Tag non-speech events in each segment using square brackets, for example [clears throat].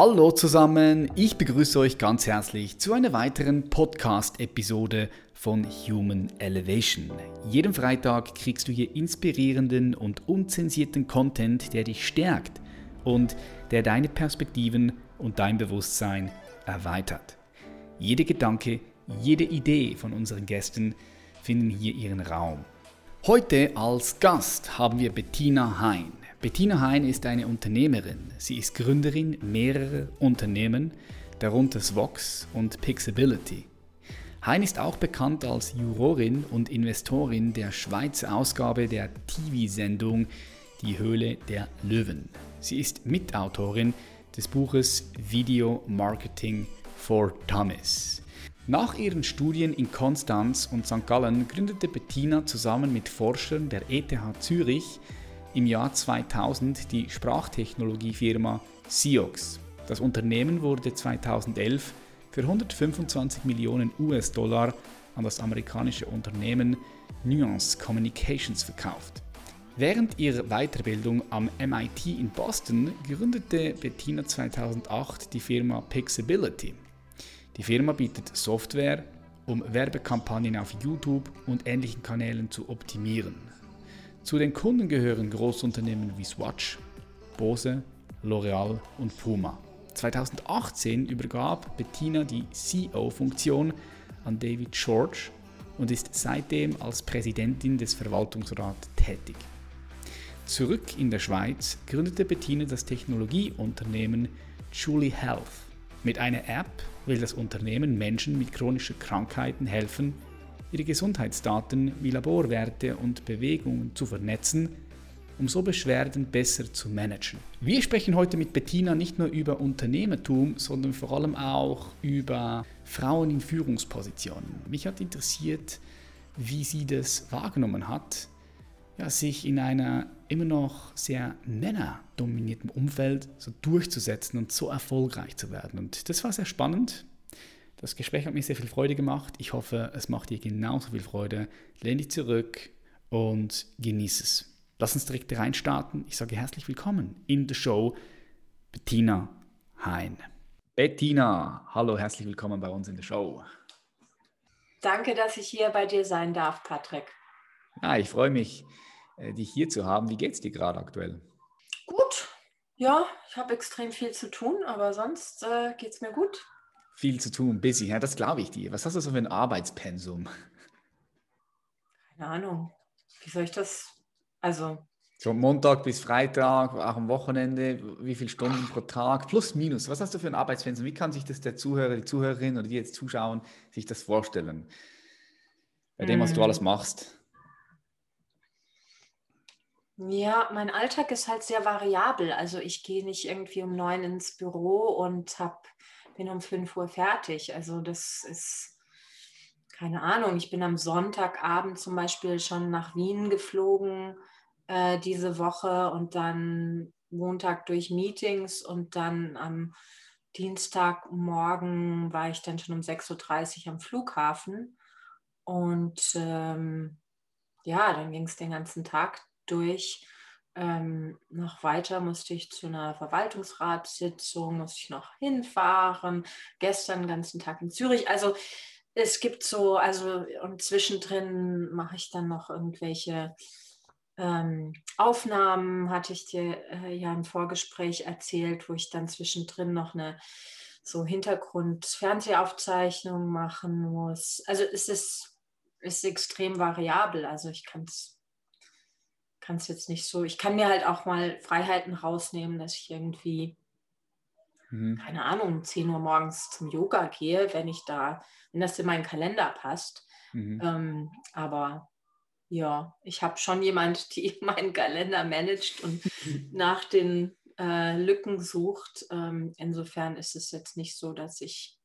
Hallo zusammen, ich begrüße euch ganz herzlich zu einer weiteren Podcast-Episode von Human Elevation. Jeden Freitag kriegst du hier inspirierenden und unzensierten Content, der dich stärkt und der deine Perspektiven und dein Bewusstsein erweitert. Jede Gedanke, jede Idee von unseren Gästen finden hier ihren Raum. Heute als Gast haben wir Bettina Hein. Bettina Hein ist eine Unternehmerin. Sie ist Gründerin mehrerer Unternehmen, darunter Svox und Pixability. Hein ist auch bekannt als Jurorin und Investorin der Schweizer Ausgabe der TV-Sendung Die Höhle der Löwen. Sie ist Mitautorin des Buches Video Marketing for Dummies. Nach ihren Studien in Konstanz und St. Gallen gründete Bettina zusammen mit Forschern der ETH Zürich im Jahr 2000 die Sprachtechnologiefirma Siox. Das Unternehmen wurde 2011 für 125 Millionen US-Dollar an das amerikanische Unternehmen Nuance Communications verkauft. Während ihrer Weiterbildung am MIT in Boston gründete Bettina 2008 die Firma Pixability. Die Firma bietet Software, um Werbekampagnen auf YouTube und ähnlichen Kanälen zu optimieren. Zu den Kunden gehören Großunternehmen wie Swatch, Bose, L'Oreal und Puma. 2018 übergab Bettina die CEO-Funktion an David George und ist seitdem als Präsidentin des Verwaltungsrats tätig. Zurück in der Schweiz gründete Bettina das Technologieunternehmen Julie Health. Mit einer App will das Unternehmen Menschen mit chronischen Krankheiten helfen, ihre Gesundheitsdaten wie Laborwerte und Bewegungen zu vernetzen, um so Beschwerden besser zu managen. Wir sprechen heute mit Bettina nicht nur über Unternehmertum, sondern vor allem auch über Frauen in Führungspositionen. Mich hat interessiert, wie sie das wahrgenommen hat, ja, sich in einer immer noch sehr männerdominierten Umfeld so durchzusetzen und so erfolgreich zu werden. Und das war sehr spannend. Das Gespräch hat mir sehr viel Freude gemacht. Ich hoffe, es macht dir genauso viel Freude. Lehn dich zurück und genieße es. Lass uns direkt reinstarten. Ich sage herzlich willkommen in der Show Bettina Hein. Bettina, hallo, herzlich willkommen bei uns in der Show. Danke, dass ich hier bei dir sein darf, Patrick. Ja, ich freue mich, äh, dich hier zu haben. Wie geht es dir gerade aktuell? Gut, ja, ich habe extrem viel zu tun, aber sonst äh, geht es mir gut viel zu tun, busy. Ja, das glaube ich dir. Was hast du so für ein Arbeitspensum? Keine Ahnung. Wie soll ich das? Also. So Montag bis Freitag, auch am Wochenende, wie viele Stunden pro Tag, plus minus. Was hast du für ein Arbeitspensum? Wie kann sich das der Zuhörer, die Zuhörerin oder die jetzt zuschauen, sich das vorstellen? Bei dem, was du alles hm. machst. Ja, mein Alltag ist halt sehr variabel. Also ich gehe nicht irgendwie um neun ins Büro und habe bin um 5 Uhr fertig. Also das ist, keine Ahnung, ich bin am Sonntagabend zum Beispiel schon nach Wien geflogen äh, diese Woche und dann Montag durch Meetings und dann am Dienstagmorgen war ich dann schon um 6.30 Uhr am Flughafen. Und ähm, ja, dann ging es den ganzen Tag durch. Ähm, noch weiter musste ich zu einer Verwaltungsratssitzung, musste ich noch hinfahren. Gestern den ganzen Tag in Zürich. Also es gibt so, also und zwischendrin mache ich dann noch irgendwelche ähm, Aufnahmen, hatte ich dir äh, ja im Vorgespräch erzählt, wo ich dann zwischendrin noch eine so Hintergrund-Fernsehaufzeichnung machen muss. Also es ist, ist extrem variabel. Also ich kann es kann es jetzt nicht so, ich kann mir halt auch mal Freiheiten rausnehmen, dass ich irgendwie, mhm. keine Ahnung, um 10 Uhr morgens zum Yoga gehe, wenn ich da, wenn das in meinen Kalender passt. Mhm. Ähm, aber ja, ich habe schon jemand, [laughs] die meinen Kalender managt und [laughs] nach den äh, Lücken sucht. Ähm, insofern ist es jetzt nicht so, dass ich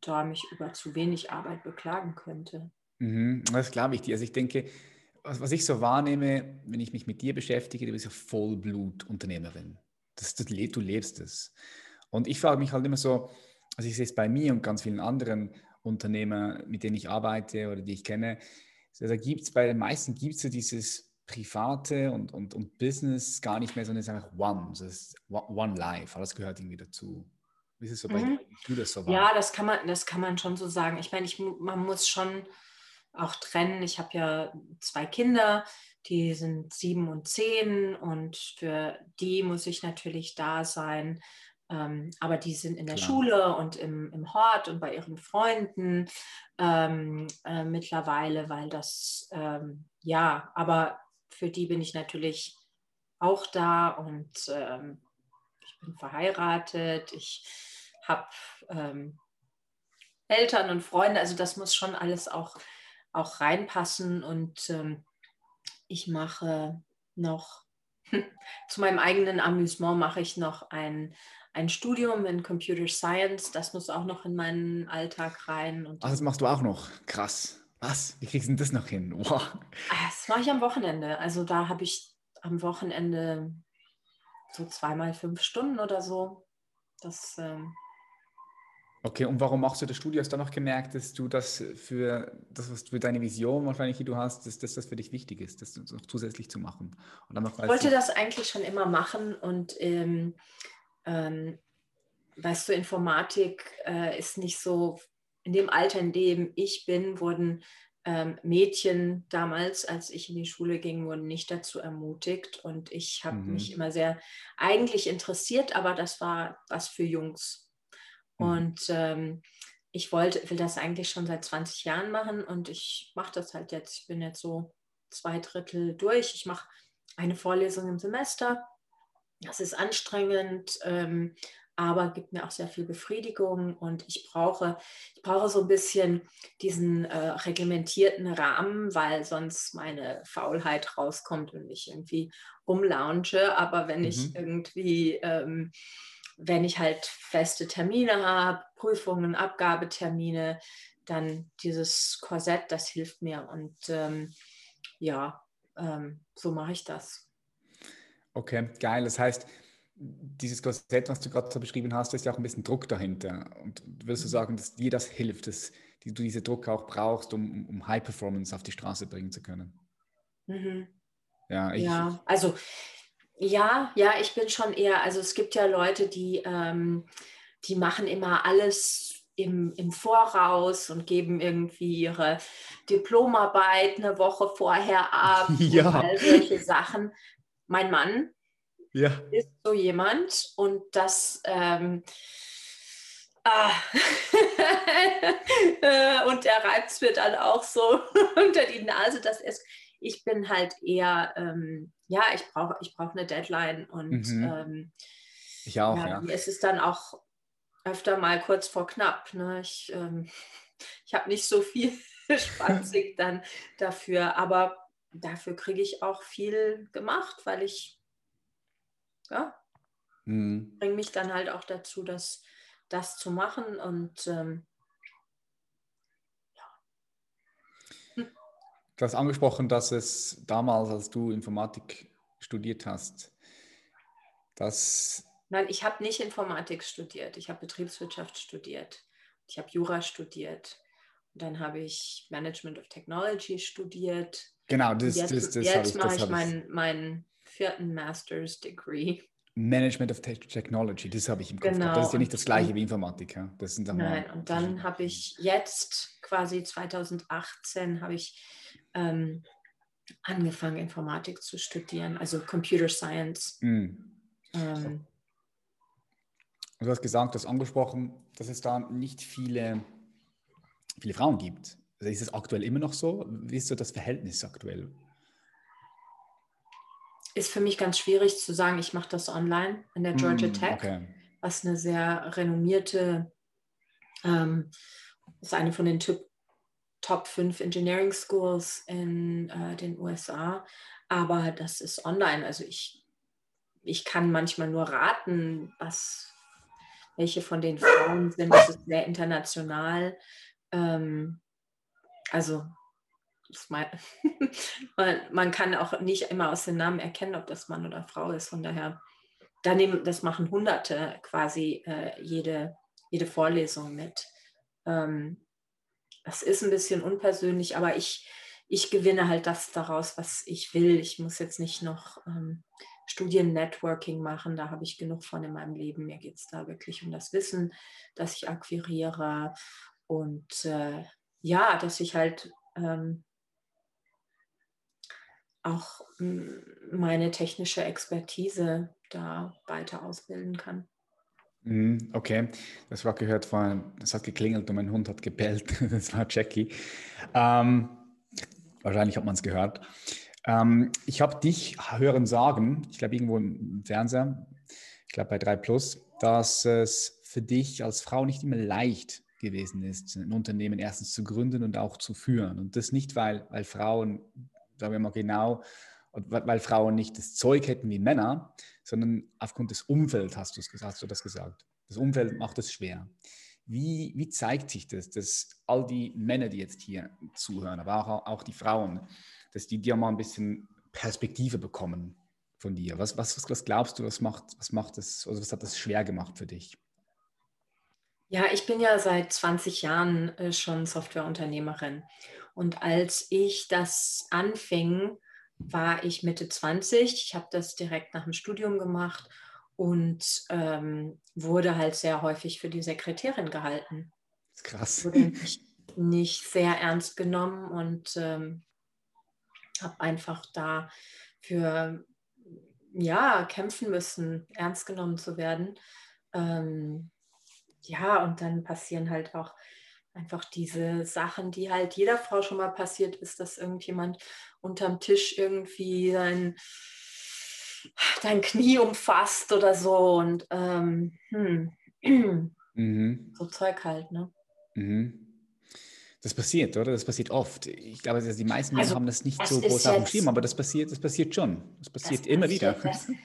da mich über zu wenig Arbeit beklagen könnte. Mhm, das glaube ich dir. Also ich denke, was, was ich so wahrnehme, wenn ich mich mit dir beschäftige, du bist ja Vollblutunternehmerin. Das, du, du lebst es. Und ich frage mich halt immer so, also ich sehe es bei mir und ganz vielen anderen Unternehmern, mit denen ich arbeite oder die ich kenne, also da gibt es bei den meisten gibt es so dieses Private und, und, und Business gar nicht mehr, sondern es ist einfach One. Es ist One Life. Alles gehört irgendwie dazu. Wie ist es so bei mhm. dir, das so? Ja, das kann, man, das kann man schon so sagen. Ich meine, ich, man muss schon auch trennen. Ich habe ja zwei Kinder, die sind sieben und zehn und für die muss ich natürlich da sein. Ähm, aber die sind in der Klar. Schule und im, im Hort und bei ihren Freunden ähm, äh, mittlerweile, weil das, ähm, ja, aber für die bin ich natürlich auch da und ähm, ich bin verheiratet, ich habe ähm, Eltern und Freunde, also das muss schon alles auch, auch reinpassen und ähm, ich mache noch [laughs] zu meinem eigenen Amüsement mache ich noch ein, ein Studium in Computer Science. Das muss auch noch in meinen Alltag rein. Und Ach, das machst du auch noch. Krass. Was? Wie kriegst du das noch hin? [laughs] Wow. Ah, das mache ich am Wochenende. Also da habe ich am Wochenende so zweimal fünf Stunden oder so. Das. Ähm okay, und warum machst du das Studio? Hast du dann noch gemerkt, dass du das für das, was für deine Vision wahrscheinlich, die du hast, dass, dass das für dich wichtig ist, das noch zusätzlich zu machen? ich wollte das eigentlich schon immer machen und ähm, ähm, weißt du, Informatik äh, ist nicht so, in dem Alter, in dem ich bin, wurden ähm, Mädchen damals, als ich in die Schule ging, wurden nicht dazu ermutigt. Und ich habe mhm. mich immer sehr eigentlich interessiert, aber das war was für Jungs. Mhm. Und ähm, ich wollte, will das eigentlich schon seit 20 Jahren machen und ich mache das halt jetzt. Ich bin jetzt so zwei Drittel durch. Ich mache eine Vorlesung im Semester das ist anstrengend, ähm, aber gibt mir auch sehr viel Befriedigung und ich brauche, ich brauche so ein bisschen diesen äh, reglementierten Rahmen, weil sonst meine Faulheit rauskommt und ich irgendwie rumlaunche. Aber wenn mhm. ich irgendwie, ähm, wenn ich halt feste Termine habe, Prüfungen, Abgabetermine, dann dieses Korsett, das hilft mir und ähm, ja, ähm, so mache ich das. Okay, geil. Das heißt, dieses Korsett, was du gerade so beschrieben hast, ist ja auch ein bisschen Druck dahinter. Und würdest du mhm. sagen, dass dir das hilft, dass du diese Druck auch brauchst, um, um High Performance auf die Straße bringen zu können? Mhm. Ja, ich, ja, also ja, ja, ich bin schon eher, also es gibt ja Leute, die, ähm, die machen immer alles im, im Voraus und geben irgendwie ihre Diplomarbeit eine Woche vorher ab [laughs] ja. und all solche Sachen mein Mann ja. ist so jemand und das ähm, ah. [laughs] und der reibt mir dann auch so [laughs] unter die Nase, dass es ich bin halt eher ähm, ja ich brauche ich brauche eine Deadline und mhm. ähm, ich auch ja, ja. es ist dann auch öfter mal kurz vor knapp ne? ich ähm, [laughs] ich habe nicht so viel [laughs] Spaßig [laughs] dann dafür aber dafür kriege ich auch viel gemacht, weil ich ja, mhm. bringe mich dann halt auch dazu, das, das zu machen und ähm, ja. Hm. Du hast angesprochen, dass es damals, als du Informatik studiert hast, dass Nein, ich habe nicht Informatik studiert. Ich habe Betriebswirtschaft studiert. Ich habe Jura studiert. Und dann habe ich Management of Technology studiert. Genau, das, jetzt, das, das Jetzt mache ich meinen, meinen vierten Master's Degree. Management of Technology, das habe ich im Kopf. Genau. Das ist ja nicht das gleiche wie Informatik. Ja? Das sind Nein, und dann habe ich jetzt quasi 2018 habe ich ähm, angefangen, Informatik zu studieren, also Computer Science. Mm. Ähm, du hast gesagt, du hast angesprochen, dass es da nicht viele, viele Frauen gibt. Also ist es aktuell immer noch so? Wie ist so das Verhältnis aktuell? Ist für mich ganz schwierig zu sagen, ich mache das online an der Georgia mm, Tech, okay. was eine sehr renommierte, ähm, ist eine von den Top 5 Engineering Schools in äh, den USA. Aber das ist online. Also ich, ich kann manchmal nur raten, was, welche von den Frauen sind. Das ist sehr international. Ähm, also [laughs] man, man, kann auch nicht immer aus den Namen erkennen, ob das Mann oder Frau ist. Von daher, daneben, das machen Hunderte quasi äh, jede, jede Vorlesung mit. Ähm, das ist ein bisschen unpersönlich, aber ich, ich gewinne halt das daraus, was ich will. Ich muss jetzt nicht noch ähm, Studien-Networking machen, da habe ich genug von in meinem Leben. Mir geht es da wirklich um das Wissen, das ich akquiriere und äh, ja, dass ich halt ähm, auch meine technische Expertise da weiter ausbilden kann. Mhm, okay, das war gehört von, es hat geklingelt und mein Hund hat gebellt. [laughs] Das war Jackie. Ähm, wahrscheinlich hat man es gehört. Ähm, ich habe dich hören sagen, ich glaube irgendwo im Fernseher, ich glaube bei 3 Plus, dass es für dich als Frau nicht immer leicht gewesen ist, ein Unternehmen erstens zu gründen und auch zu führen. Und das nicht, weil, weil Frauen, sagen wir mal genau, weil Frauen nicht das Zeug hätten wie Männer, sondern aufgrund des Umfelds hast, hast du das gesagt. Das Umfeld macht es schwer. Wie, wie zeigt sich das, dass all die Männer, die jetzt hier zuhören, aber auch, auch die Frauen, dass die dir mal ein bisschen Perspektive bekommen von dir? Was, was, was glaubst du, was macht, was macht das, also was hat das schwer gemacht für dich? Ja, ich bin ja seit 20 Jahren äh, schon Softwareunternehmerin. Und als ich das anfing, war ich Mitte 20. Ich habe das direkt nach dem Studium gemacht und ähm, wurde halt sehr häufig für die Sekretärin gehalten. Das ist krass. Wurde nicht, nicht sehr ernst genommen und ähm, habe einfach da für ja, kämpfen müssen, ernst genommen zu werden. Ähm, ja, und dann passieren halt auch einfach diese Sachen, die halt jeder Frau schon mal passiert ist, dass irgendjemand unterm Tisch irgendwie sein, dein Knie umfasst oder so und ähm, hm. [clears throat] mhm. so Zeug halt, ne? Mhm. Das passiert, oder? Das passiert oft. Ich glaube, die meisten also, haben das nicht so groß auf dem Schirm, aber das passiert, das passiert schon. Das passiert das immer passiert, wieder. Das, das,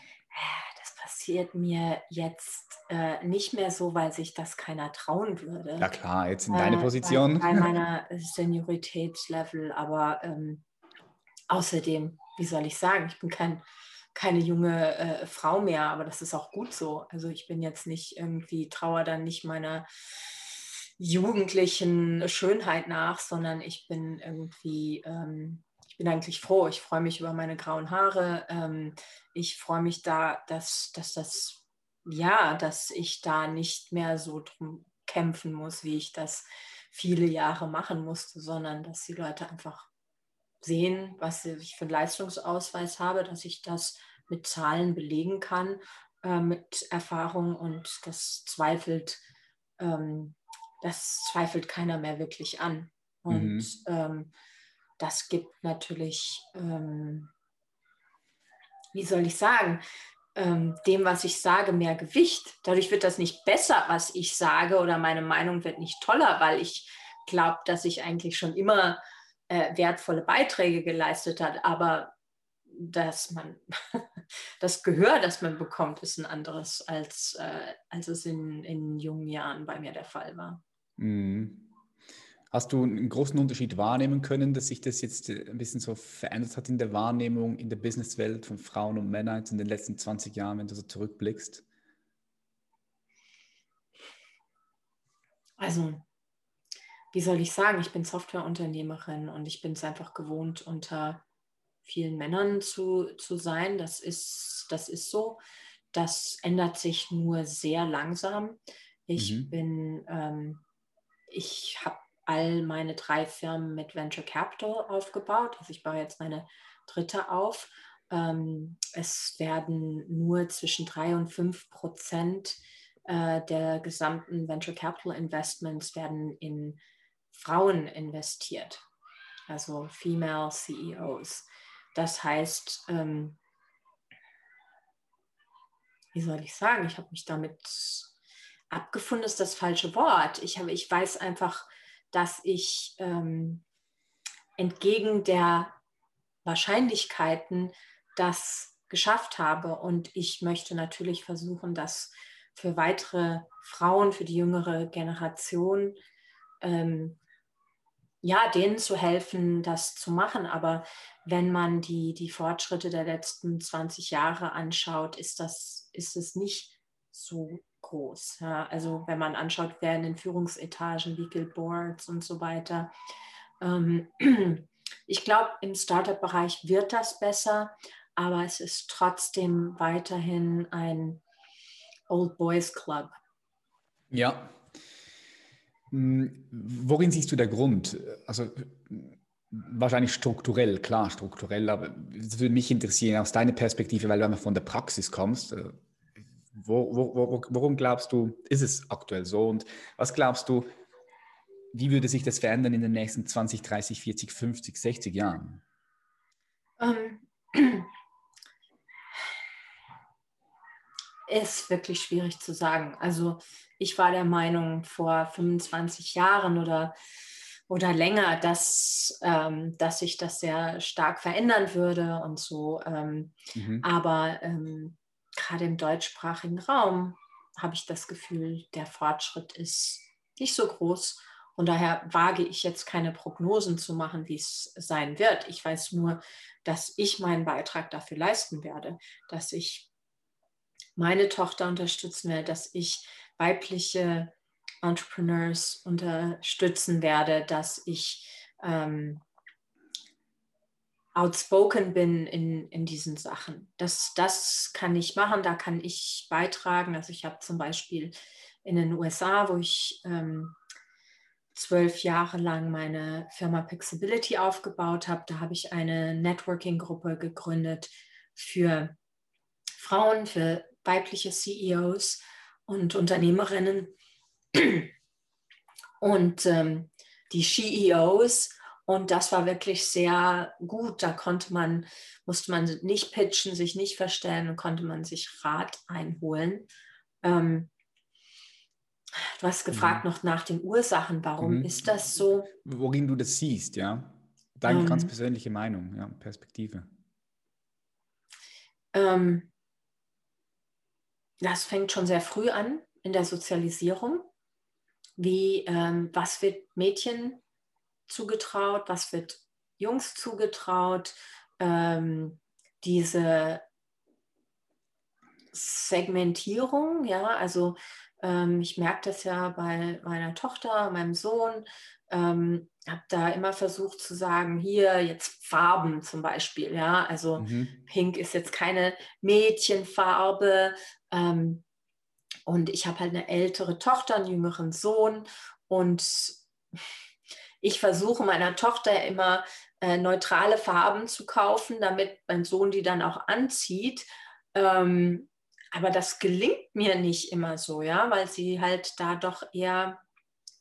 passiert mir jetzt äh, nicht mehr so, weil sich das keiner trauen würde. Ja klar, jetzt in äh, deiner Position. Bei, bei meiner Senioritätslevel, aber ähm, außerdem, wie soll ich sagen, ich bin kein, keine junge äh, Frau mehr, aber das ist auch gut so. Also ich bin jetzt nicht irgendwie, trauer dann nicht meiner jugendlichen Schönheit nach, sondern ich bin irgendwie, ähm, ich bin eigentlich froh. Ich freue mich über meine grauen Haare. Ähm, ich freue mich da, dass, dass das, ja, dass ich da nicht mehr so drum kämpfen muss, wie ich das viele Jahre machen musste, sondern dass die Leute einfach sehen, was ich für einen Leistungsausweis habe, dass ich das mit Zahlen belegen kann, äh, mit Erfahrung und das zweifelt ähm, das zweifelt keiner mehr wirklich an. Und mhm. ähm, das gibt natürlich, ähm, wie soll ich sagen, ähm, dem, was ich sage, mehr Gewicht. Dadurch wird das nicht besser, was ich sage, oder meine Meinung wird nicht toller, weil ich glaube, dass ich eigentlich schon immer äh, wertvolle Beiträge geleistet habe. Aber dass man [laughs] das Gehör, das man bekommt, ist ein anderes, als, äh, als es in, in jungen Jahren bei mir der Fall war. Mhm. Hast du einen großen Unterschied wahrnehmen können, dass sich das jetzt äh, ein bisschen so verändert hat in der Wahrnehmung in der Businesswelt von Frauen und Männern in den letzten 20 Jahren, wenn du so zurückblickst? Also, wie soll ich sagen, ich bin Softwareunternehmerin und ich bin es einfach gewohnt, unter vielen Männern zu, zu sein. Das ist, das ist so. Das ändert sich nur sehr langsam. Ich mhm. bin ähm, ich habe all meine drei Firmen mit Venture Capital aufgebaut. Also ich baue jetzt meine dritte auf. Ähm, es werden nur zwischen drei und fünf Prozent äh, der gesamten Venture Capital Investments werden in Frauen investiert, also Female CEOs. Das heißt, ähm, wie soll ich sagen, ich habe mich damit abgefunden ist das falsche Wort. Ich, habe, ich weiß einfach, dass ich ähm, entgegen der Wahrscheinlichkeiten das geschafft habe. Und ich möchte natürlich versuchen, das für weitere Frauen, für die jüngere Generation, ähm, ja, denen zu helfen, das zu machen. Aber wenn man die, die Fortschritte der letzten 20 Jahre anschaut, ist das, ist es nicht so groß. Ja. Also wenn man anschaut, wer in den Führungsetagen, Legal Boards und so weiter. Ähm, [clears throat] ich glaube, im Startup-Bereich wird das besser, aber es ist trotzdem weiterhin ein Old Boys Club. Ja. Hm, worin siehst du der Grund? Also wahrscheinlich strukturell, klar, strukturell, aber es würde mich interessieren aus deiner Perspektive, weil du einmal von der Praxis kommst. Wo, wo, wo, worum glaubst du, ist es aktuell so? Und was glaubst du, wie würde sich das verändern in den nächsten 20, 30, 40, 50, 60 Jahren? Ähm, ist wirklich schwierig zu sagen. Also ich war der Meinung vor 25 Jahren oder, oder länger, dass, ähm, dass sich das sehr stark verändern würde und so. Ähm, mhm. Aber ähm, gerade im deutschsprachigen Raum habe ich das Gefühl, der Fortschritt ist nicht so groß. Und daher wage ich jetzt keine Prognosen zu machen, wie es sein wird. Ich weiß nur, dass ich meinen Beitrag dafür leisten werde, dass ich meine Tochter unterstützen werde, dass ich weibliche Entrepreneurs unterstützen werde, dass ich ähm, outspoken bin in, in diesen Sachen. Das, das kann ich machen, da kann ich beitragen. Also ich habe zum Beispiel in den USA, wo ich ähm, zwölf Jahre lang meine Firma Pixability aufgebaut habe. Da habe ich eine Networking-Gruppe gegründet für Frauen, für weibliche CEOs und Unternehmerinnen. Und ähm, die CEOs, und das war wirklich sehr gut. Da konnte man, musste man nicht pitchen, sich nicht verstellen und konnte man sich Rat einholen. Ähm, Du hast gefragt mhm. noch nach den Ursachen. Warum mhm. ist das so? Worin du das siehst, ja. Deine ähm, ganz persönliche Meinung, ja, Perspektive. Ähm, das fängt schon sehr früh an in der Sozialisierung. Wie, ähm, was wird Mädchen zugetraut, was wird Jungs zugetraut? Ähm, diese Segmentierung, ja, also ähm, ich merke das ja bei meiner Tochter, meinem Sohn. Ähm, habe da immer versucht zu sagen, hier jetzt Farben zum Beispiel, ja, also mhm. Pink ist jetzt keine Mädchenfarbe. Ähm, und ich habe halt eine ältere Tochter, einen jüngeren Sohn und ich versuche meiner Tochter immer äh, neutrale Farben zu kaufen, damit mein Sohn die dann auch anzieht. Ähm, aber das gelingt mir nicht immer so, ja, weil sie halt da doch eher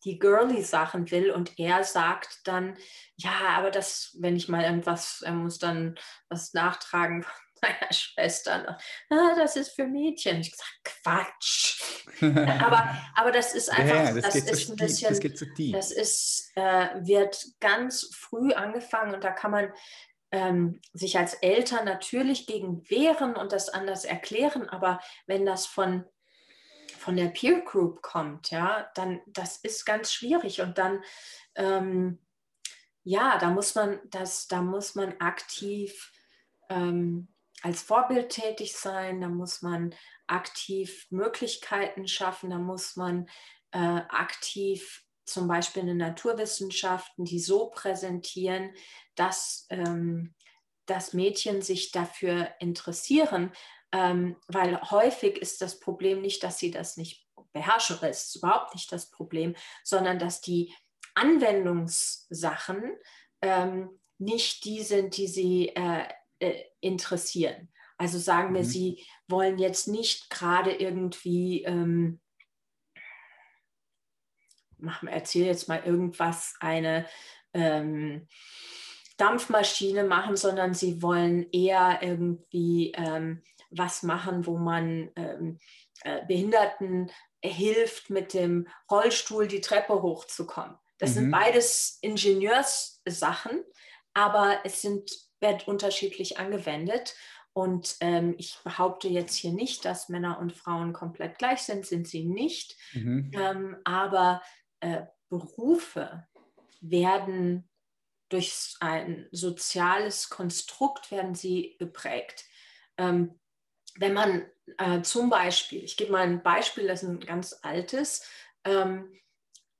die girly Sachen will und er sagt dann, ja, aber das, wenn ich mal irgendwas, er muss dann was nachtragen meiner [laughs] Schwester, ah, das ist für Mädchen. Ich sage, Quatsch. [laughs] aber, aber das ist einfach, ja, das, das ist ein bisschen, das, geht so das ist, äh, wird ganz früh angefangen und da kann man ähm, sich als Eltern natürlich gegen wehren und das anders erklären, aber wenn das von, von der Peer Group kommt, ja, dann das ist ganz schwierig und dann ähm, ja, da muss man das, da muss man aktiv ähm, als Vorbild tätig sein, da muss man aktiv Möglichkeiten schaffen, da muss man äh, aktiv zum Beispiel in den Naturwissenschaften, die so präsentieren, dass, ähm, dass Mädchen sich dafür interessieren, ähm, weil häufig ist das Problem nicht, dass sie das nicht beherrschen, das ist überhaupt nicht das Problem, sondern dass die Anwendungssachen ähm, nicht die sind, die sie äh, äh, interessieren. Also sagen wir, mhm. sie wollen jetzt nicht gerade irgendwie ähm, erzähle jetzt mal irgendwas, eine ähm, Dampfmaschine machen, sondern sie wollen eher irgendwie ähm, was machen, wo man ähm, äh, Behinderten hilft, mit dem Rollstuhl die Treppe hochzukommen. Das mhm. sind beides Ingenieurssachen, aber es sind, wird unterschiedlich angewendet. Und ähm, ich behaupte jetzt hier nicht, dass Männer und Frauen komplett gleich sind, sind sie nicht. Mhm. Ähm, aber äh, Berufe werden durch ein soziales Konstrukt werden sie geprägt. Ähm, wenn man äh, zum Beispiel, ich gebe mal ein Beispiel, das ist ein ganz altes, ähm,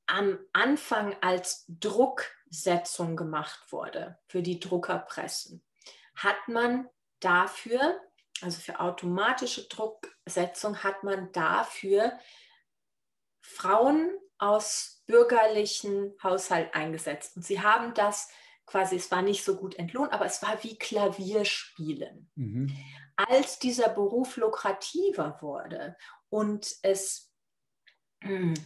am Anfang als Druck Drucksetzung gemacht wurde, für die Druckerpressen, hat man dafür, also für automatische Drucksetzung, hat man dafür Frauen aus bürgerlichen Haushalt eingesetzt. Und sie haben das quasi, es war nicht so gut entlohnt, aber es war wie Klavierspielen. Mhm. Als dieser Beruf lukrativer wurde und es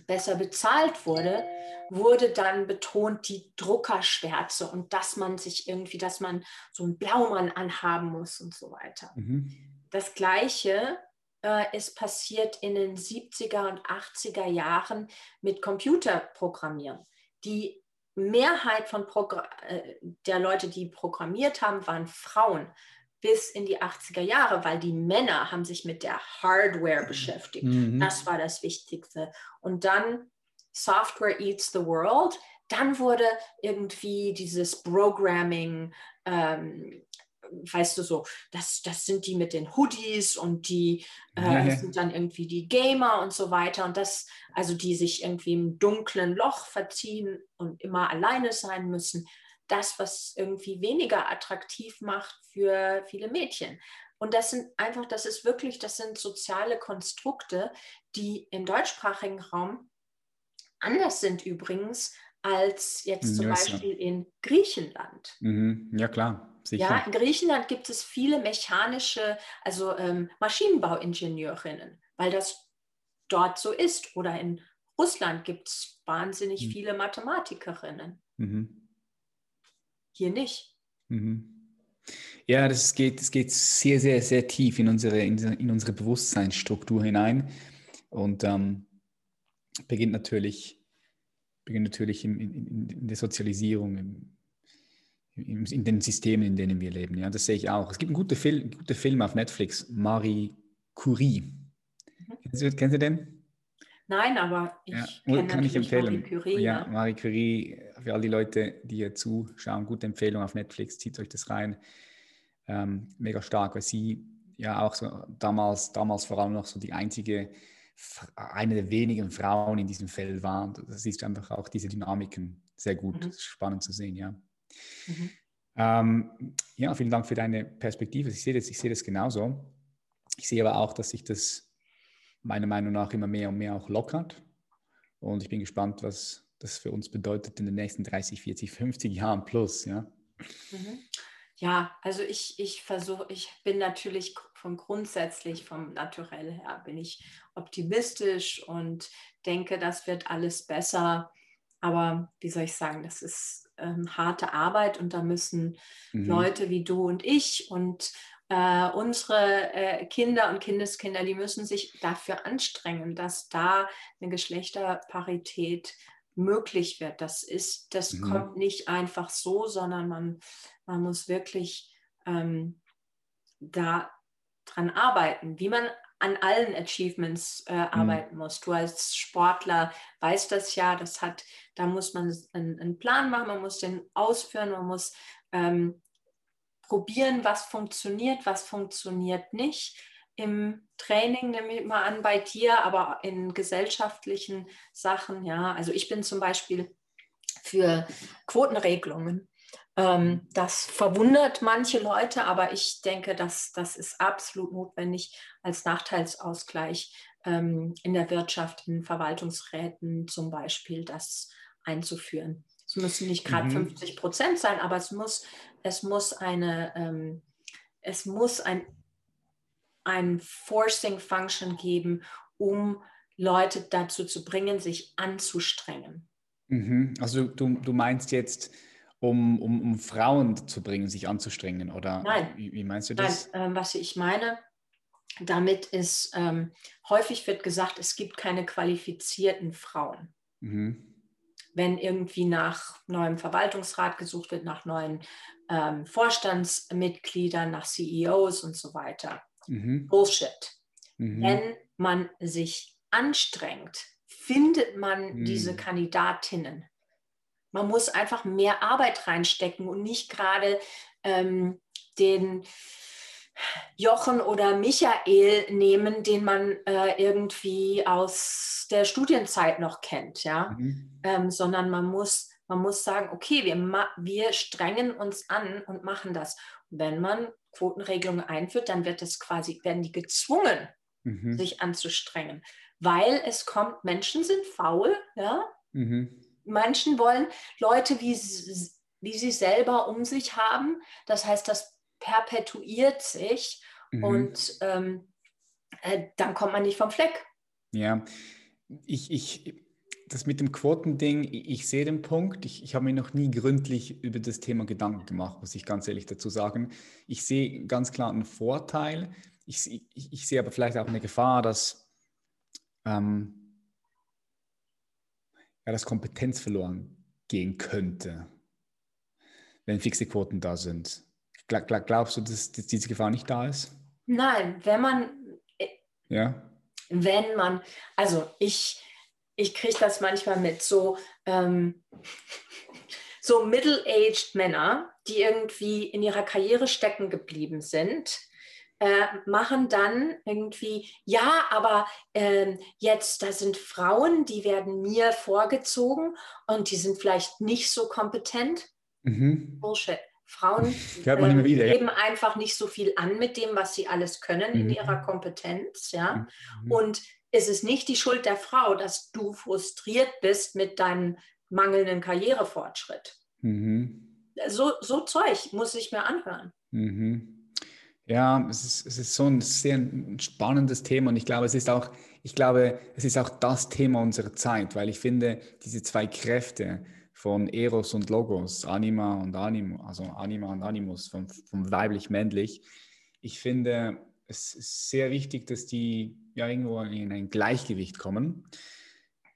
besser bezahlt wurde, wurde dann betont die Druckerschwärze und dass man sich irgendwie, dass man so einen Blaumann anhaben muss und so weiter. Mhm. Das Gleiche äh, ist passiert in den 70er und 80er Jahren mit Computerprogrammieren. Die Mehrheit von Progr äh, der Leute, die programmiert haben, waren Frauen bis in die 80er Jahre, weil die Männer haben sich mit der Hardware beschäftigt. Mhm. Das war das Wichtigste. Und dann Software Eats the World. Dann wurde irgendwie dieses Programming ähm, weißt du so, das, das sind die mit den Hoodies und die äh, ja, sind dann irgendwie die Gamer und so weiter. Und das, also die sich irgendwie im dunklen Loch verziehen und immer alleine sein müssen. Das, was irgendwie weniger attraktiv macht für viele Mädchen. Und das sind einfach, das ist wirklich, das sind soziale Konstrukte, die im deutschsprachigen Raum anders sind übrigens als jetzt zum yes, Beispiel ja. in Griechenland. Mhm. Ja, klar. Sicher. Ja, in Griechenland gibt es viele mechanische, also ähm, Maschinenbauingenieurinnen, weil das dort so ist. Oder in Russland gibt es wahnsinnig mhm. viele Mathematikerinnen. Mhm. Hier nicht. Mhm. Ja, das geht, das geht sehr, sehr, sehr tief in unsere, in, unsere Bewusstseinsstruktur hinein und ähm, beginnt natürlich, beginnt natürlich in, in, in der Sozialisierung, im, in den Systemen, in denen wir leben. Ja, das sehe ich auch. Es gibt einen guten Film, guten Film auf Netflix, Marie Curie. Mhm. Kennst, du, kennst du den? Nein, aber ich ja, kenne kann ich empfehlen. Marie Curie. Ja, ja, Marie Curie, für all die Leute, die hier zuschauen, gute Empfehlung auf Netflix, zieht euch das rein. Ähm, mega stark, weil sie ja auch so damals, damals vor allem noch so die einzige, eine der wenigen Frauen in diesem Feld war. Das ist einfach auch diese Dynamiken sehr gut, mhm. spannend zu sehen, ja. Mhm. Ähm, ja, vielen Dank für deine Perspektive. Ich sehe das, ich sehe das genauso. Ich sehe aber auch, dass sich das meiner Meinung nach immer mehr und mehr auch lockert. Und ich bin gespannt, was das für uns bedeutet in den nächsten 30, 40, 50 Jahren plus. Ja, mhm. ja also ich, ich versuche, ich bin natürlich von grundsätzlich, vom Naturell her, bin ich optimistisch und denke, das wird alles besser. Aber wie soll ich sagen, das ist ähm, harte Arbeit und da müssen mhm. Leute wie du und ich und äh, unsere äh, Kinder und Kindeskinder, die müssen sich dafür anstrengen, dass da eine Geschlechterparität möglich wird. Das ist, das mhm. kommt nicht einfach so, sondern man, man muss wirklich ähm, da dran arbeiten, wie man an allen Achievements äh, mhm. arbeiten mhm. muss. Du als Sportler weißt das ja, das hat, da muss man einen, einen Plan machen, man muss den ausführen, man muss ähm, probieren, was funktioniert, was funktioniert nicht. Im Training nehme ich mal an bei dir, aber in gesellschaftlichen Sachen, ja. Also ich bin zum Beispiel für Quotenregelungen ähm, das verwundert manche Leute, aber ich denke, dass das ist absolut notwendig als Nachteilsausgleich ähm, in der Wirtschaft, in Verwaltungsräten zum Beispiel, das einzuführen. Es müssen nicht gerade mhm. 50 Prozent sein, aber es muss, es muss eine, ähm, es muss ein, ein Forcing Function geben, um Leute dazu zu bringen, sich anzustrengen. Mhm. Also du, du meinst jetzt, um, um, um Frauen zu bringen, sich anzustrengen? Oder Nein. Wie, wie meinst du das? Nein, ähm, was ich meine, damit ist, ähm, häufig wird gesagt, es gibt keine qualifizierten Frauen. Mhm. Wenn irgendwie nach neuem Verwaltungsrat gesucht wird, nach neuen ähm, Vorstandsmitgliedern, nach CEOs und so weiter. Mhm. Bullshit. Mhm. Wenn man sich anstrengt, findet man mhm. diese Kandidatinnen. Man muss einfach mehr Arbeit reinstecken und nicht gerade ähm, den Jochen oder Michael nehmen, den man äh, irgendwie aus der Studienzeit noch kennt, ja, mhm. ähm, sondern man muss, Man muss sagen, okay, wir, wir strengen uns an und machen das. wenn man Quotenregelungen einführt, dann wird es quasi, werden die gezwungen, mhm. sich anzustrengen. Weil es kommt, Menschen sind faul, ja. Mhm. Menschen wollen Leute wie, wie sie selber um sich haben. Das heißt, das perpetuiert sich mhm. und ähm, äh, dann kommt man nicht vom Fleck. Ja, ich, ich, das mit dem Quotending, ich, sehe den Punkt. Ich, ich habe mir noch nie gründlich über das Thema Gedanken gemacht, muss ich ganz ehrlich dazu sagen. Ich sehe ganz klar einen Vorteil. Ich, ich, ich sehe aber vielleicht auch eine Gefahr, dass, ähm, ja, dass Kompetenz verloren gehen könnte, wenn fixe Quoten da sind. Glaubst du, dass, dass diese Gefahr nicht da ist? Nein, wenn man. Äh, ja. Wenn man, also ich, ich kriege das manchmal mit, so, ähm, so middle-aged Männer, die irgendwie in ihrer Karriere stecken geblieben sind, äh, machen dann irgendwie, ja, aber äh, jetzt, da sind Frauen, die werden mir vorgezogen und die sind vielleicht nicht so kompetent. Mhm. Bullshit. Frauen [laughs] äh, wieder, geben ja. einfach nicht so viel an mit dem, was sie alles können mhm. in ihrer Kompetenz. Ja? Mhm. Und es ist nicht die Schuld der Frau, dass du frustriert bist mit deinem mangelnden Karrierefortschritt. Mhm. So, so Zeug muss ich mir anhören. Mhm. Ja, es ist, es ist so ein sehr spannendes Thema und ich glaube, es ist auch, ich glaube, es ist auch das Thema unserer Zeit, weil ich finde, diese zwei Kräfte, von Eros und Logos, Anima und Animo, also Anima und Animus, von, von weiblich-männlich. Ich finde, es ist sehr wichtig, dass die ja irgendwo in ein Gleichgewicht kommen.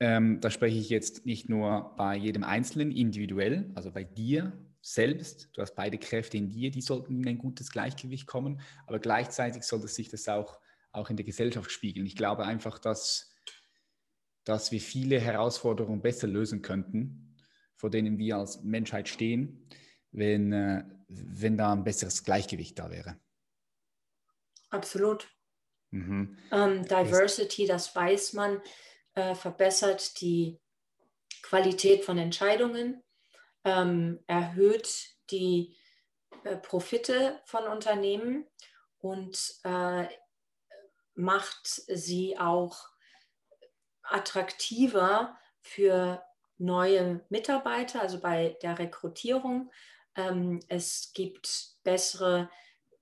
Ähm, da spreche ich jetzt nicht nur bei jedem Einzelnen individuell, also bei dir selbst. Du hast beide Kräfte in dir, die sollten in ein gutes Gleichgewicht kommen, aber gleichzeitig sollte sich das auch, auch in der Gesellschaft spiegeln. Ich glaube einfach, dass, dass wir viele Herausforderungen besser lösen könnten, vor denen wir als Menschheit stehen, wenn, äh, wenn da ein besseres Gleichgewicht da wäre. Absolut. Mhm. Ähm, Diversity, das weiß man, äh, verbessert die Qualität von Entscheidungen, ähm, erhöht die äh, Profite von Unternehmen und äh, macht sie auch attraktiver für neue Mitarbeiter, also bei der Rekrutierung. Ähm, es gibt bessere,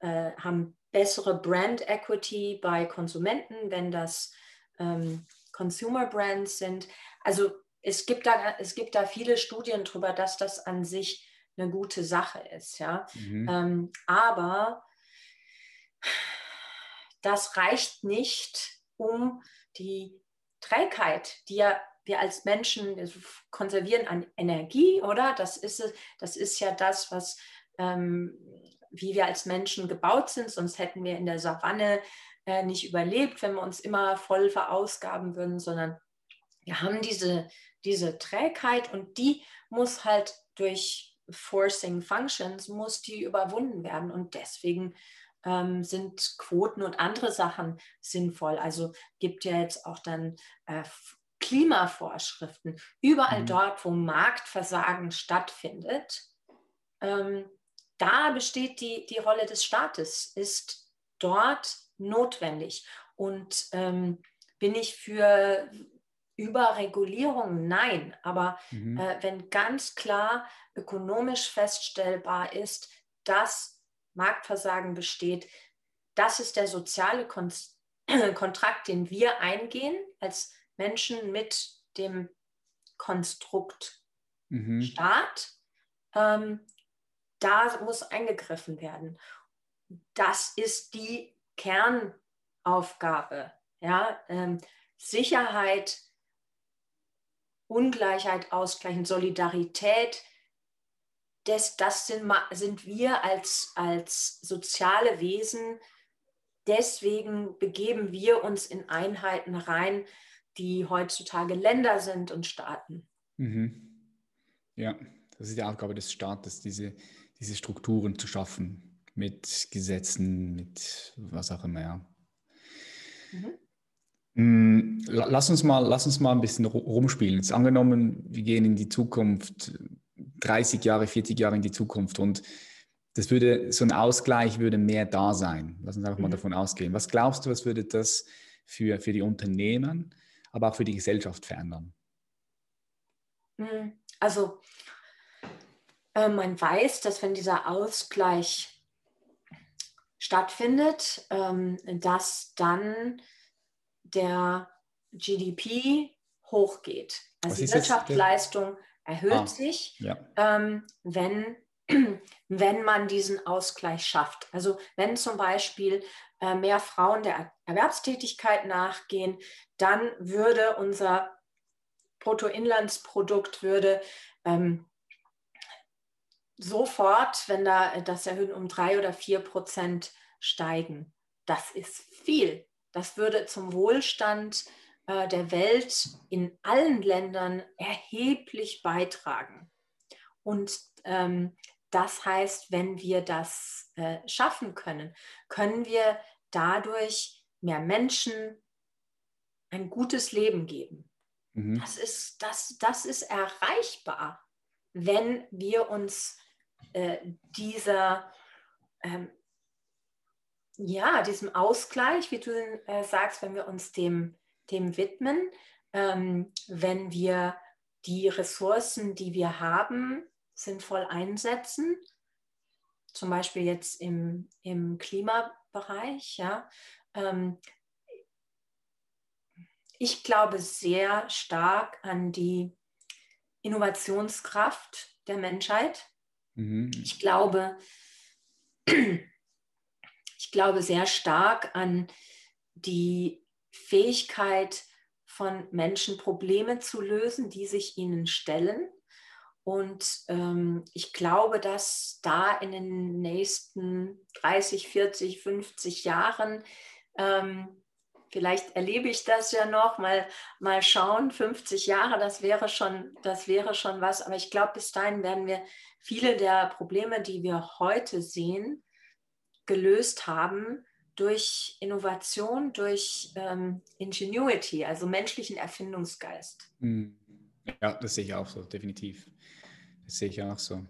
äh, haben bessere Brand Equity bei Konsumenten, wenn das ähm, Consumer Brands sind. Also es gibt, da, es gibt da viele Studien darüber, dass das an sich eine gute Sache ist. Ja? Mhm. Ähm, aber das reicht nicht, um die Trägheit, die ja wir als Menschen konservieren an Energie, oder? Das ist, das ist ja das, was, ähm, wie wir als Menschen gebaut sind, sonst hätten wir in der Savanne äh, nicht überlebt, wenn wir uns immer voll verausgaben würden, sondern wir haben diese, diese Trägheit und die muss halt durch Forcing Functions, muss die überwunden werden und deswegen ähm, sind Quoten und andere Sachen sinnvoll. Also gibt ja jetzt auch dann äh, Klimavorschriften, überall mhm. dort, wo Marktversagen stattfindet, ähm, da besteht die, die Rolle des Staates, ist dort notwendig. Und ähm, bin ich für Überregulierung? Nein. Aber mhm. äh, wenn ganz klar ökonomisch feststellbar ist, dass Marktversagen besteht, das ist der soziale Kon [clears throat] Kontrakt, den wir eingehen als Menschen mit dem Konstrukt mhm. Staat, ähm, da muss eingegriffen werden. Das ist die Kernaufgabe. Ja? Ähm, Sicherheit, Ungleichheit ausgleichen, Solidarität, das, das sind, sind wir als, als soziale Wesen. Deswegen begeben wir uns in Einheiten rein, die heutzutage Länder sind und Staaten. Mhm. Ja, das ist die Aufgabe des Staates, diese, diese Strukturen zu schaffen mit Gesetzen, mit was auch immer. Mhm. Mm, lass uns, mal, lass uns mal ein bisschen rumspielen. Jetzt angenommen, wir gehen in die Zukunft, 30 Jahre, 40 Jahre in die Zukunft und das würde, so ein Ausgleich würde mehr da sein. Lass uns einfach mal mhm. davon ausgehen. Was glaubst du, was würde das für, für die Unternehmen, aber auch für die Gesellschaft verändern? Mhm. Also äh, man weiß, dass wenn dieser Ausgleich stattfindet, ähm, dass dann der GDP hochgeht. Also die Wirtschaftsleistung erhöht ah, sich, ja. ähm, wenn, [clears throat] wenn man diesen Ausgleich schafft. Also wenn zum Beispiel äh, mehr Frauen der Erwerbstätigkeit nachgehen, dann würde unser Bruttoinlandsprodukt würde ähm, sofort, wenn da das Erhöhen um drei oder vier Prozent steigen. Das ist viel. Das würde zum Wohlstand äh, der Welt in allen Ländern erheblich beitragen. Und ähm, das heißt, wenn wir das äh, schaffen können, können wir dadurch mehr Menschen ein gutes Leben geben. Mhm. Das, ist, das, das ist erreichbar, wenn wir uns äh, dieser, ähm, ja, diesem Ausgleich, wie du äh, sagst, wenn wir uns dem, dem widmen, ähm, wenn wir die Ressourcen, die wir haben, sinnvoll einsetzen, zum Beispiel jetzt im, im Klimabereich, ja, ähm, ich glaube sehr stark an die Innovationskraft der Menschheit. Mhm. Ich glaube, ich glaube sehr stark an die Fähigkeit von Menschen, Probleme zu lösen, die sich ihnen stellen. Und ähm, ich glaube, dass da in den nächsten 30, 40, 50 Jahren ähm, vielleicht erlebe ich das ja noch, mal, mal schauen, 50 Jahre, das wäre schon, das wäre schon was. Aber ich glaube, bis dahin werden wir viele der Probleme, die wir heute sehen, gelöst haben durch Innovation, durch ähm, Ingenuity, also menschlichen Erfindungsgeist. Hm. Ja, das sehe ich auch so, definitiv. Das sehe ich auch so.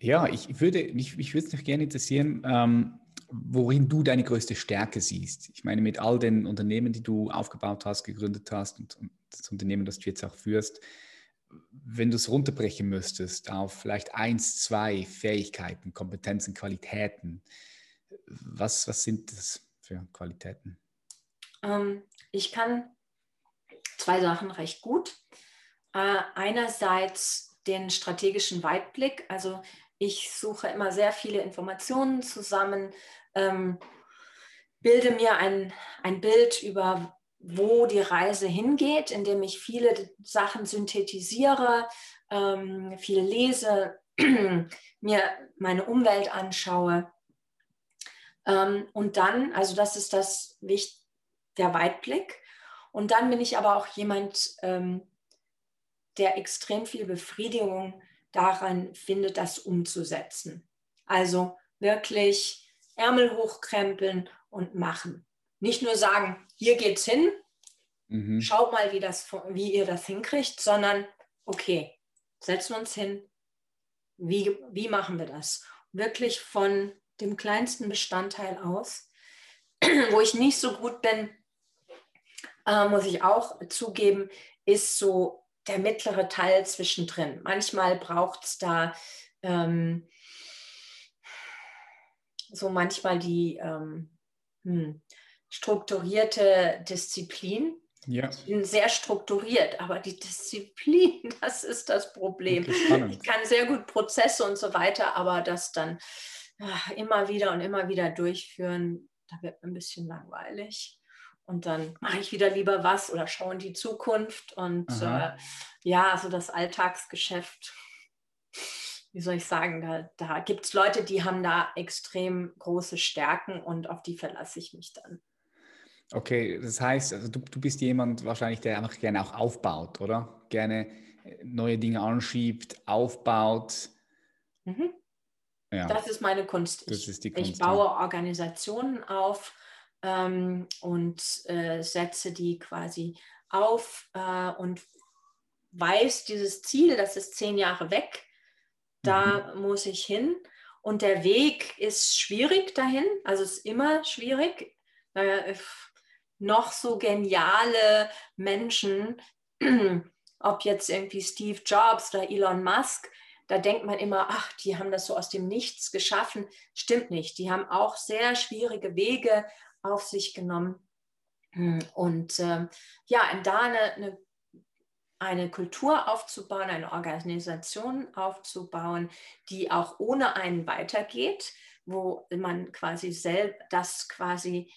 Ja, ich würde, mich, mich würde es noch gerne interessieren, ähm, worin du deine größte Stärke siehst. Ich meine, mit all den Unternehmen, die du aufgebaut hast, gegründet hast und, und das Unternehmen, das du jetzt auch führst, wenn du es runterbrechen müsstest auf vielleicht eins, zwei Fähigkeiten, Kompetenzen, Qualitäten, was, was sind das für Qualitäten? Ähm, ich kann zwei Sachen recht gut. Äh, einerseits den strategischen Weitblick, also ich suche immer sehr viele Informationen zusammen, ähm, bilde mir ein, ein Bild über, wo die Reise hingeht, indem ich viele Sachen synthetisiere, ähm, viel lese, [clears throat] mir meine Umwelt anschaue. Ähm, und dann, also das ist das der Weitblick. Und dann bin ich aber auch jemand, ähm, der extrem viel Befriedigung daran findet, das umzusetzen. Also wirklich Ärmel hochkrempeln und machen. Nicht nur sagen, hier geht's hin, mhm. schaut mal, wie, das, wie ihr das hinkriegt, sondern okay, setzen wir uns hin, wie, wie machen wir das? Wirklich von dem kleinsten Bestandteil aus. [clears throat] Wo ich nicht so gut bin, äh, muss ich auch zugeben, ist so der mittlere Teil zwischendrin. Manchmal braucht es da ähm, so manchmal die ähm, hm, strukturierte Disziplin. Ja. Ich bin sehr strukturiert, aber die Disziplin, [laughs] das ist das Problem. Ich kann sehr gut Prozesse und so weiter, aber das dann ach, immer wieder und immer wieder durchführen, da wird ein bisschen langweilig. Und dann mache ich wieder lieber was oder schaue in die Zukunft. Und äh, ja, so das Alltagsgeschäft wie soll ich sagen, da, da gibt es Leute, die haben da extrem große Stärken und auf die verlasse ich mich dann. Okay, das heißt, also du, du bist jemand wahrscheinlich, der einfach gerne auch aufbaut, oder? Gerne äh, neue Dinge anschiebt, aufbaut. Mhm. Ja. Das ist meine Kunst. Das ist Kunst. Ich baue Organisationen auf ähm, und äh, setze die quasi auf äh, und weiß dieses Ziel, das ist zehn Jahre weg, Da mhm. muss ich hin. Und der Weg ist schwierig dahin, also es ist immer schwierig. Äh, noch so geniale Menschen, [clears throat] ob jetzt irgendwie Steve Jobs oder Elon Musk, da denkt man immer, ach, die haben das so aus dem Nichts geschaffen. Stimmt nicht. Die haben auch sehr schwierige Wege auf sich genommen. Und ähm, ja, da eine, eine, eine, Kultur aufzubauen, eine Organisation aufzubauen, die auch ohne einen weitergeht, wo man quasi selbst das quasi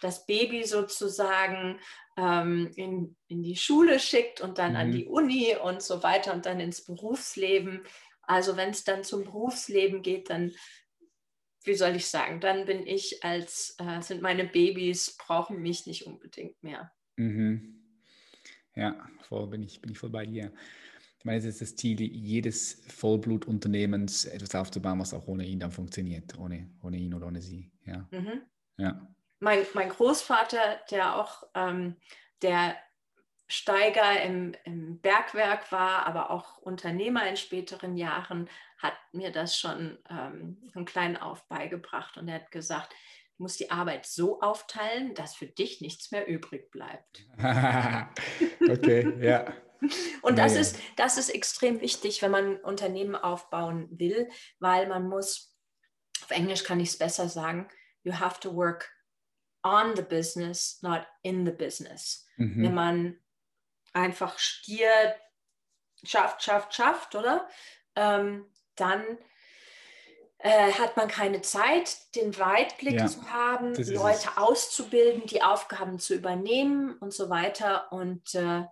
das Baby sozusagen ähm, in, in die Schule schickt und dann mhm. an die Uni und so weiter und dann ins Berufsleben. Also wenn es dann zum Berufsleben geht, dann, wie soll ich sagen, dann bin ich als, äh, sind meine Babys, brauchen mich nicht unbedingt mehr. Mhm. Ja, voll bin ich, bin ich voll bei dir. Ich meine, es ist das Ziel jedes Vollblutunternehmens, etwas aufzubauen, was auch ohne ihn dann funktioniert, ohne, ohne ihn oder ohne sie. Ja. Mhm. ja mein, mein Großvater, der auch ähm, der Steiger im, im, Bergwerk war, aber auch Unternehmer in späteren Jahren, hat mir das schon ähm, von klein auf beigebracht. Und er hat gesagt, musst die Arbeit so aufteilen, dass für dich nichts mehr übrig bleibt. [laughs] okay, ja. [laughs] Und das, ist, das ist extrem wichtig, wenn man Unternehmen aufbauen will, weil man muss, auf Englisch kann ich es besser sagen, you have to work on the business, not in the business. Mhm. Wenn man einfach stier schafft, schafft, schafft, oder? Ähm, dann äh, hat man keine Zeit, den Weitblick ja, zu haben, Leute auszubilden, die Aufgaben zu übernehmen und so weiter. Und äh,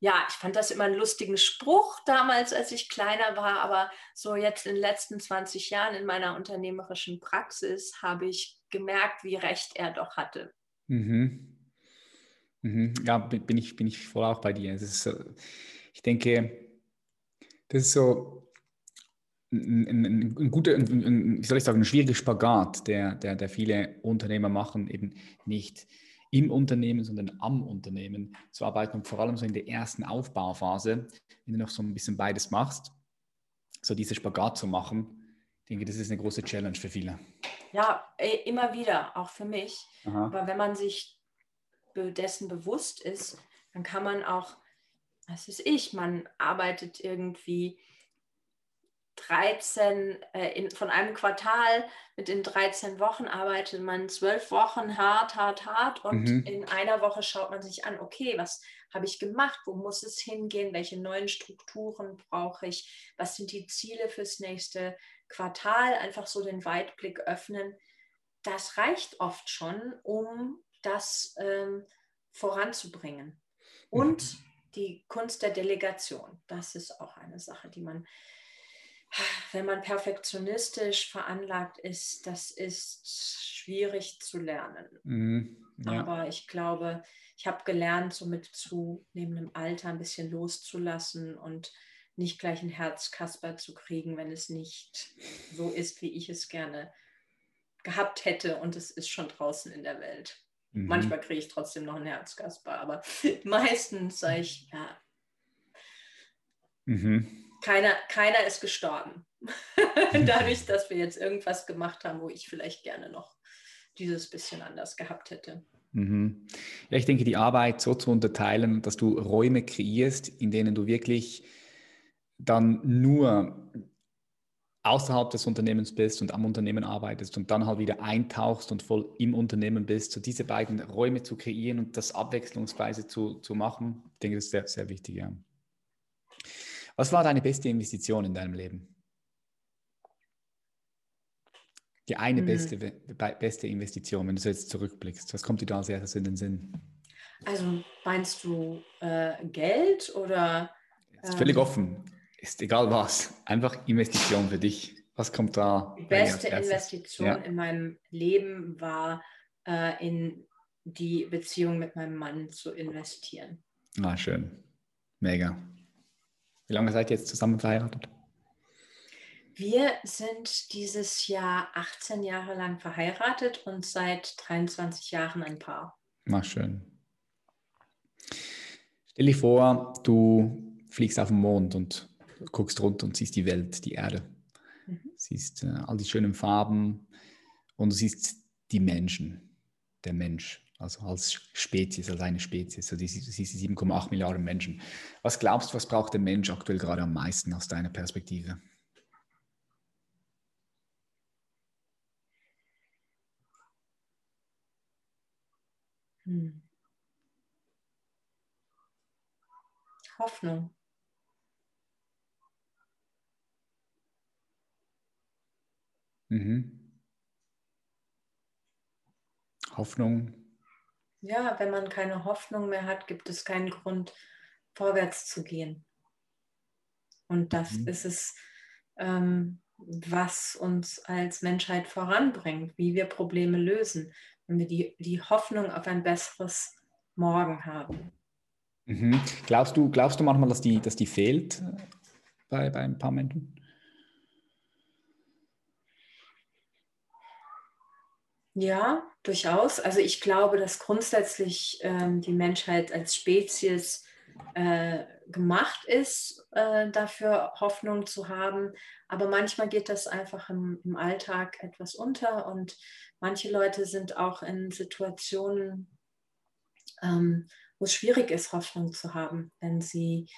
ja, ich fand das immer einen lustigen Spruch damals, als ich kleiner war, aber so jetzt in den letzten 20 Jahren in meiner unternehmerischen Praxis habe ich gemerkt, wie recht er doch hatte. Mhm. Mhm. Ja, bin ich, bin ich voll auch bei dir. So, ich denke, das ist so ein, ein, ein guter, ein, wie soll ich sagen, ein schwieriger Spagat, der, der, der viele Unternehmer machen, eben nicht im Unternehmen, sondern am Unternehmen zu arbeiten und vor allem so in der ersten Aufbauphase, wenn du noch so ein bisschen beides machst, so diese Spagat zu machen, ich denke, das ist eine große Challenge für viele. Ja, immer wieder, auch für mich. Aha. Aber wenn man sich dessen bewusst ist, dann kann man auch, das ist ich, man arbeitet irgendwie 13, äh, in, von einem Quartal mit den 13 Wochen arbeitet man zwölf Wochen hart, hart, hart und mhm. in einer Woche schaut man sich an, okay, was habe ich gemacht, wo muss es hingehen, welche neuen Strukturen brauche ich, was sind die Ziele fürs nächste Quartal, einfach so den Weitblick öffnen. Das reicht oft schon, um das ähm, voranzubringen. Und mhm. die Kunst der Delegation, das ist auch eine Sache, die man wenn man perfektionistisch veranlagt ist, das ist schwierig zu lernen. Mhm, ja. Aber ich glaube, ich habe gelernt, so mit zunehmendem Alter ein bisschen loszulassen und nicht gleich ein Herzkasper zu kriegen, wenn es nicht so ist, wie ich es gerne gehabt hätte und es ist schon draußen in der Welt. Mhm. Manchmal kriege ich trotzdem noch ein Herzkasper, aber [laughs] meistens sage ich, ja. Mhm keiner, keiner ist gestorben. [laughs] Dadurch, dass wir jetzt irgendwas gemacht haben, wo ich vielleicht gerne noch dieses bisschen anders gehabt hätte. Mhm. Ja, ich denke, die Arbeit so zu unterteilen, dass du Räume kreierst, in denen du wirklich dann nur außerhalb des Unternehmens bist und am Unternehmen arbeitest und dann halt wieder eintauchst und voll im Unternehmen bist, so diese beiden Räume zu kreieren und das abwechslungsweise zu, zu machen, ich denke, das ist sehr, sehr wichtig, ja. Was war deine beste Investition in deinem Leben? Die eine mhm. beste, beste Investition, wenn du so jetzt zurückblickst. Was kommt dir da als erstes in den Sinn? Also meinst du äh, Geld oder? Ist ähm, völlig offen. Ist egal was. Einfach Investition für dich. Was kommt da? Die beste Investition ja. in meinem Leben war, äh, in die Beziehung mit meinem Mann zu investieren. Ah, schön. Mega. Wie lange seid ihr jetzt zusammen verheiratet? Wir sind dieses Jahr 18 Jahre lang verheiratet und seit 23 Jahren ein Paar. Na schön. Stell dir vor, du fliegst auf den Mond und guckst runter und siehst die Welt, die Erde. Mhm. Siehst äh, all die schönen Farben und du siehst die Menschen, der Mensch, also als Spezies, als eine Spezies. Also du siehst die 7,8 Milliarden Menschen. Was glaubst du, was braucht der Mensch aktuell gerade am meisten aus deiner Perspektive? Hm. Hoffnung. Mhm. Hoffnung. Ja, wenn man keine Hoffnung mehr hat, gibt es keinen Grund, vorwärts zu gehen. Und das mhm. ist es, ähm, was uns als Menschheit voranbringt, wie wir Probleme lösen, wenn wir die, die Hoffnung auf ein besseres Morgen haben. Mhm. Glaubst, du, glaubst du manchmal, dass die, dass die fehlt bei, bei ein paar Menschen? Ja, durchaus. Also ich glaube, dass grundsätzlich ähm, die Menschheit als Spezies äh, gemacht ist, äh, dafür Hoffnung zu haben. Aber manchmal geht das einfach im, im, Alltag etwas unter und manche Leute sind auch in Situationen, ähm, wo es schwierig ist, Hoffnung zu haben, wenn sie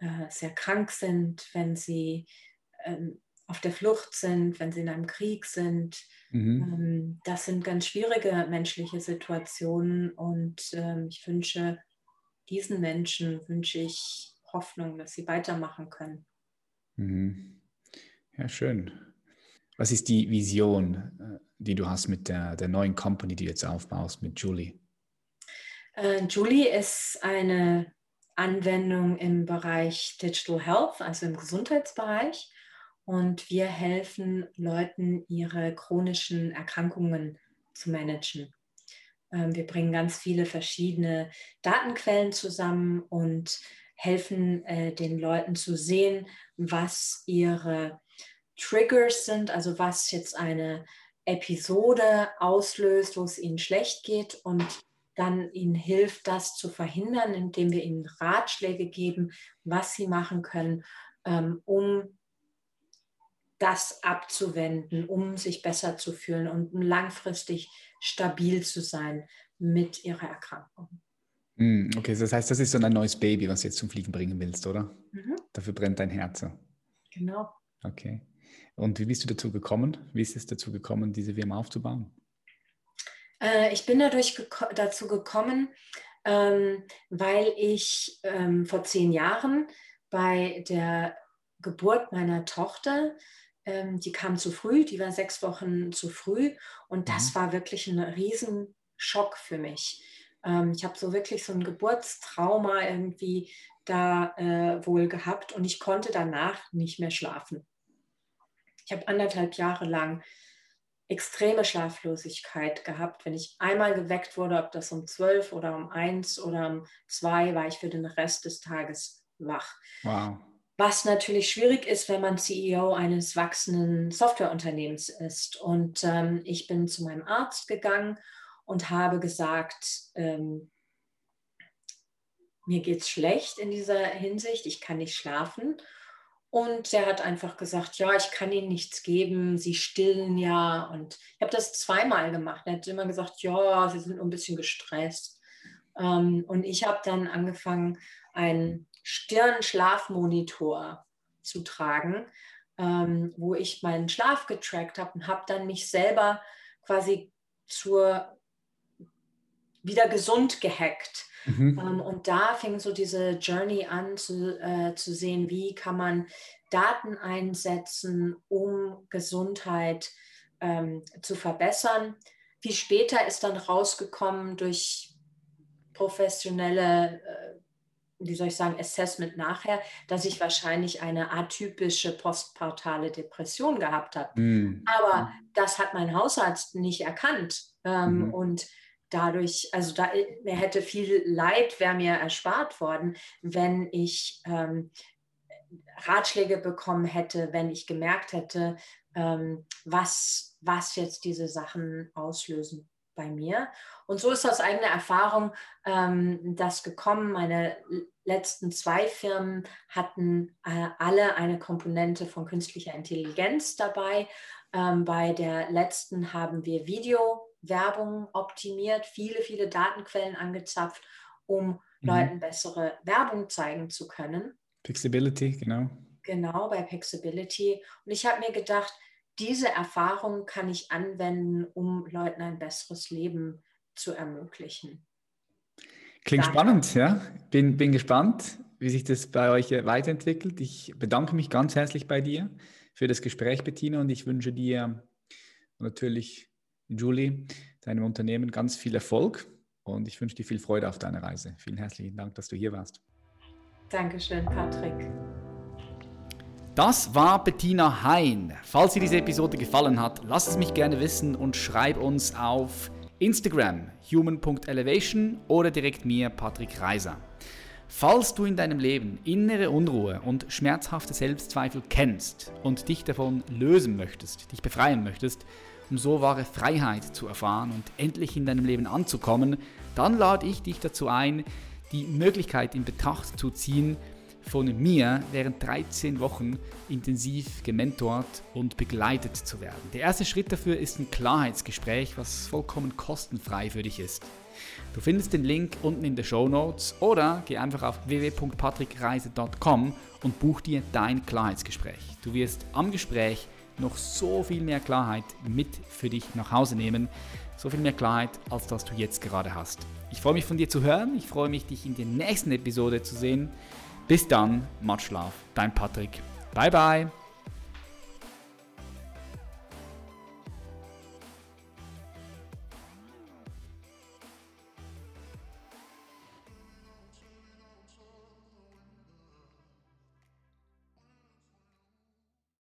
äh, sehr krank sind, wenn sie ähm, auf der Flucht sind, wenn sie in einem Krieg sind Mhm. Ähm, das sind ganz schwierige menschliche Situationen und ähm, ich wünsche diesen Menschen, wünsche ich Hoffnung, dass sie weitermachen können. Mhm. Ja, schön. Was ist die Vision, äh, die du hast mit der, der neuen Company, die du jetzt aufbaust, mit Julie? Äh, Julie ist eine Anwendung im Bereich Digital Health, also im Gesundheitsbereich und wir helfen Leuten, ihre chronischen Erkrankungen zu managen. Ähm, wir bringen ganz viele verschiedene Datenquellen zusammen und helfen äh, den Leuten zu sehen, was ihre Triggers sind, also was jetzt eine Episode auslöst, wo es ihnen schlecht geht und dann ihnen hilft, das zu verhindern, indem wir ihnen Ratschläge geben, was sie machen können, ähm, um das abzuwenden, um sich besser zu fühlen und langfristig stabil zu sein mit ihrer Erkrankung. Hm, okay, das heißt, das ist so ein neues Baby, was du jetzt zum Fliegen bringen willst, oder? Mhm. Dafür brennt dein Herz. Genau. Okay. Und wie bist du dazu gekommen? Wie ist es dazu gekommen, diese Firma aufzubauen? Äh, ich bin dadurch geko dazu gekommen, ähm, weil ich ähm, vor zehn Jahren bei der Geburt meiner Tochter ähm, die kam zu früh, die war sechs Wochen zu früh und das mhm. war wirklich ein Riesenschock für mich. Ähm, ich habe so wirklich so ein Geburtstrauma irgendwie da äh, wohl gehabt und ich konnte danach nicht mehr schlafen. Ich habe anderthalb Jahre lang extreme Schlaflosigkeit gehabt. Wenn ich einmal geweckt wurde, ob das um zwölf oder um eins oder um zwei, war ich für den Rest des Tages wach. Wow. Was natürlich schwierig ist, wenn man CEO eines wachsenden Softwareunternehmens ist. Und ähm, ich bin zu meinem Arzt gegangen und habe gesagt, ähm, mir geht es schlecht in dieser Hinsicht, ich kann nicht schlafen. Und er hat einfach gesagt, ja, ich kann Ihnen nichts geben, Sie stillen ja. Und ich habe das zweimal gemacht. Er hat immer gesagt, ja, Sie sind ein bisschen gestresst. Ähm, und ich habe dann angefangen, ein Stirnschlafmonitor zu tragen, ähm, wo ich meinen Schlaf getrackt habe und habe dann mich selber quasi zur wieder gesund gehackt. Mhm. Ähm, und da fing so diese Journey an zu, äh, zu sehen, wie kann man Daten einsetzen, um Gesundheit ähm, zu verbessern. Viel später ist dann rausgekommen durch professionelle äh, wie soll ich sagen, Assessment nachher, dass ich wahrscheinlich eine atypische postpartale Depression gehabt habe. Mhm. Aber das hat mein Hausarzt nicht erkannt. Ähm, mhm. Und dadurch, also da mir hätte viel Leid wäre mir erspart worden, wenn ich ähm, Ratschläge bekommen hätte, wenn ich gemerkt hätte, ähm, was, was jetzt diese Sachen auslösen. Bei mir. Und so ist aus eigener Erfahrung ähm, das gekommen. Meine letzten zwei Firmen hatten äh, alle eine Komponente von künstlicher Intelligenz dabei. Ähm, bei der letzten haben wir Videowerbung optimiert, viele, viele Datenquellen angezapft, um mhm. Leuten bessere Werbung zeigen zu können. Fixability, genau. Genau, bei Pixability. Und ich habe mir gedacht, diese Erfahrung kann ich anwenden, um Leuten ein besseres Leben zu ermöglichen. Klingt Danke. spannend, ja. Bin, bin gespannt, wie sich das bei euch weiterentwickelt. Ich bedanke mich ganz herzlich bei dir für das Gespräch, Bettina, und ich wünsche dir natürlich, Julie, deinem Unternehmen ganz viel Erfolg und ich wünsche dir viel Freude auf deiner Reise. Vielen herzlichen Dank, dass du hier warst. Dankeschön, Patrick. Das war Bettina Hein. Falls dir diese Episode gefallen hat, lass es mich gerne wissen und schreib uns auf Instagram human.elevation oder direkt mir Patrick Reiser. Falls du in deinem Leben innere Unruhe und schmerzhafte Selbstzweifel kennst und dich davon lösen möchtest, dich befreien möchtest, um so wahre Freiheit zu erfahren und endlich in deinem Leben anzukommen, dann lade ich dich dazu ein, die Möglichkeit in Betracht zu ziehen, von mir während 13 Wochen intensiv gementort und begleitet zu werden. Der erste Schritt dafür ist ein Klarheitsgespräch, was vollkommen kostenfrei für dich ist. Du findest den Link unten in den Show Notes oder geh einfach auf www.patrickreise.com und buch dir dein Klarheitsgespräch. Du wirst am Gespräch noch so viel mehr Klarheit mit für dich nach Hause nehmen, so viel mehr Klarheit, als das du jetzt gerade hast. Ich freue mich von dir zu hören, ich freue mich, dich in der nächsten Episode zu sehen. Bis dann, Matschlaf, dein Patrick. Bye bye.